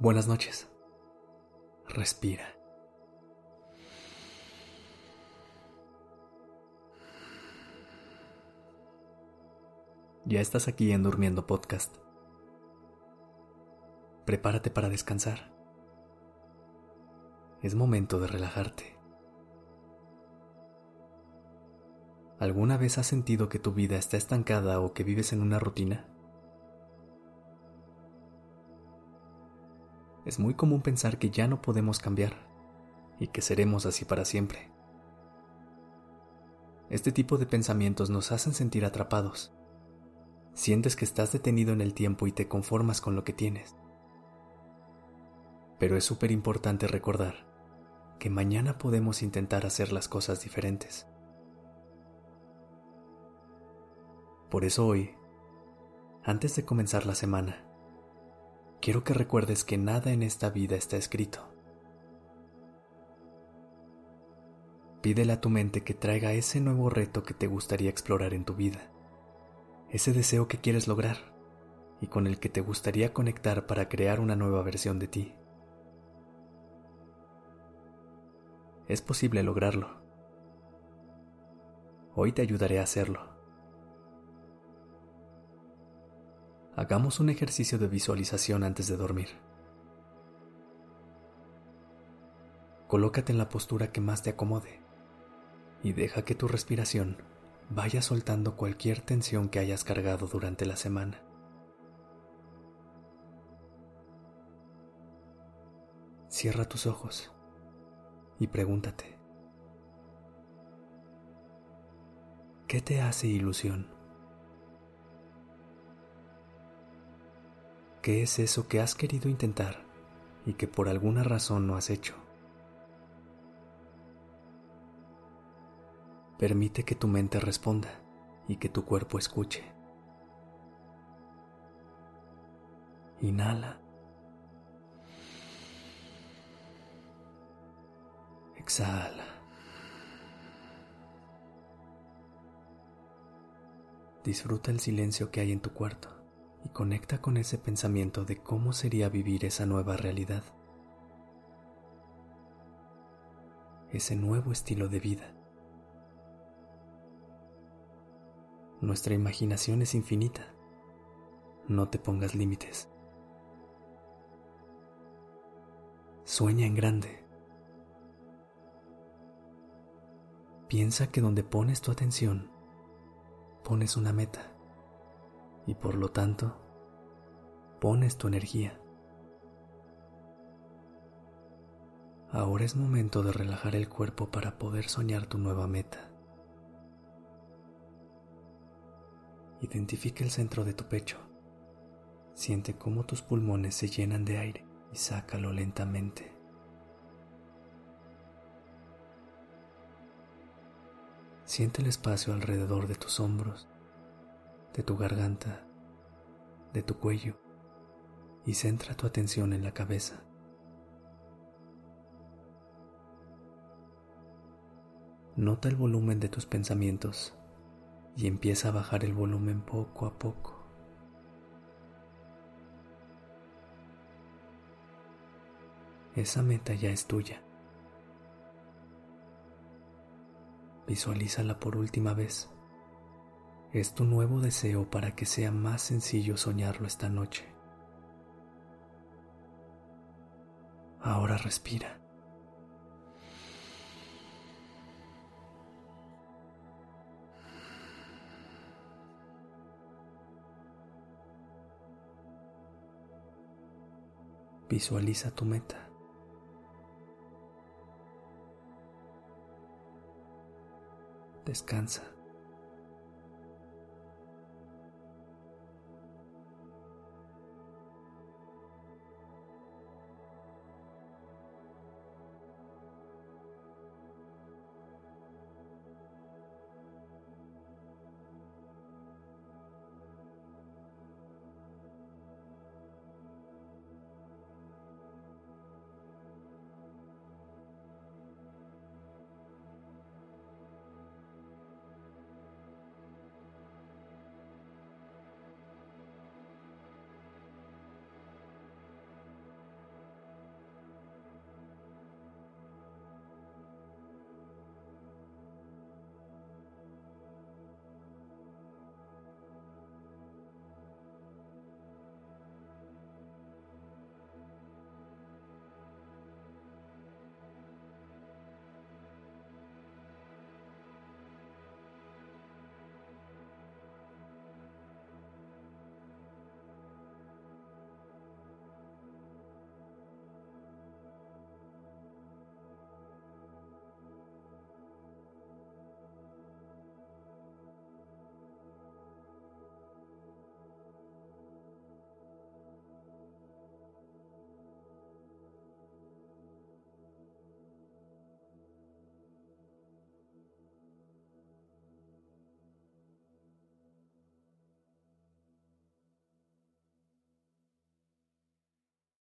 Buenas noches. Respira. Ya estás aquí en Durmiendo Podcast. Prepárate para descansar. Es momento de relajarte. ¿Alguna vez has sentido que tu vida está estancada o que vives en una rutina? Es muy común pensar que ya no podemos cambiar y que seremos así para siempre. Este tipo de pensamientos nos hacen sentir atrapados. Sientes que estás detenido en el tiempo y te conformas con lo que tienes. Pero es súper importante recordar que mañana podemos intentar hacer las cosas diferentes. Por eso hoy, antes de comenzar la semana, quiero que recuerdes que nada en esta vida está escrito. Pídele a tu mente que traiga ese nuevo reto que te gustaría explorar en tu vida, ese deseo que quieres lograr y con el que te gustaría conectar para crear una nueva versión de ti. Es posible lograrlo. Hoy te ayudaré a hacerlo. Hagamos un ejercicio de visualización antes de dormir. Colócate en la postura que más te acomode y deja que tu respiración vaya soltando cualquier tensión que hayas cargado durante la semana. Cierra tus ojos y pregúntate, ¿qué te hace ilusión? ¿Qué es eso que has querido intentar y que por alguna razón no has hecho? Permite que tu mente responda y que tu cuerpo escuche. Inhala. Exhala. Disfruta el silencio que hay en tu cuarto y conecta con ese pensamiento de cómo sería vivir esa nueva realidad, ese nuevo estilo de vida. Nuestra imaginación es infinita. No te pongas límites. Sueña en grande. Piensa que donde pones tu atención, pones una meta y por lo tanto pones tu energía. Ahora es momento de relajar el cuerpo para poder soñar tu nueva meta. Identifica el centro de tu pecho. Siente cómo tus pulmones se llenan de aire y sácalo lentamente. Siente el espacio alrededor de tus hombros de tu garganta, de tu cuello y centra tu atención en la cabeza. Nota el volumen de tus pensamientos y empieza a bajar el volumen poco a poco. Esa meta ya es tuya. Visualízala por última vez es tu nuevo deseo para que sea más sencillo soñarlo esta noche. Ahora respira. Visualiza tu meta. Descansa.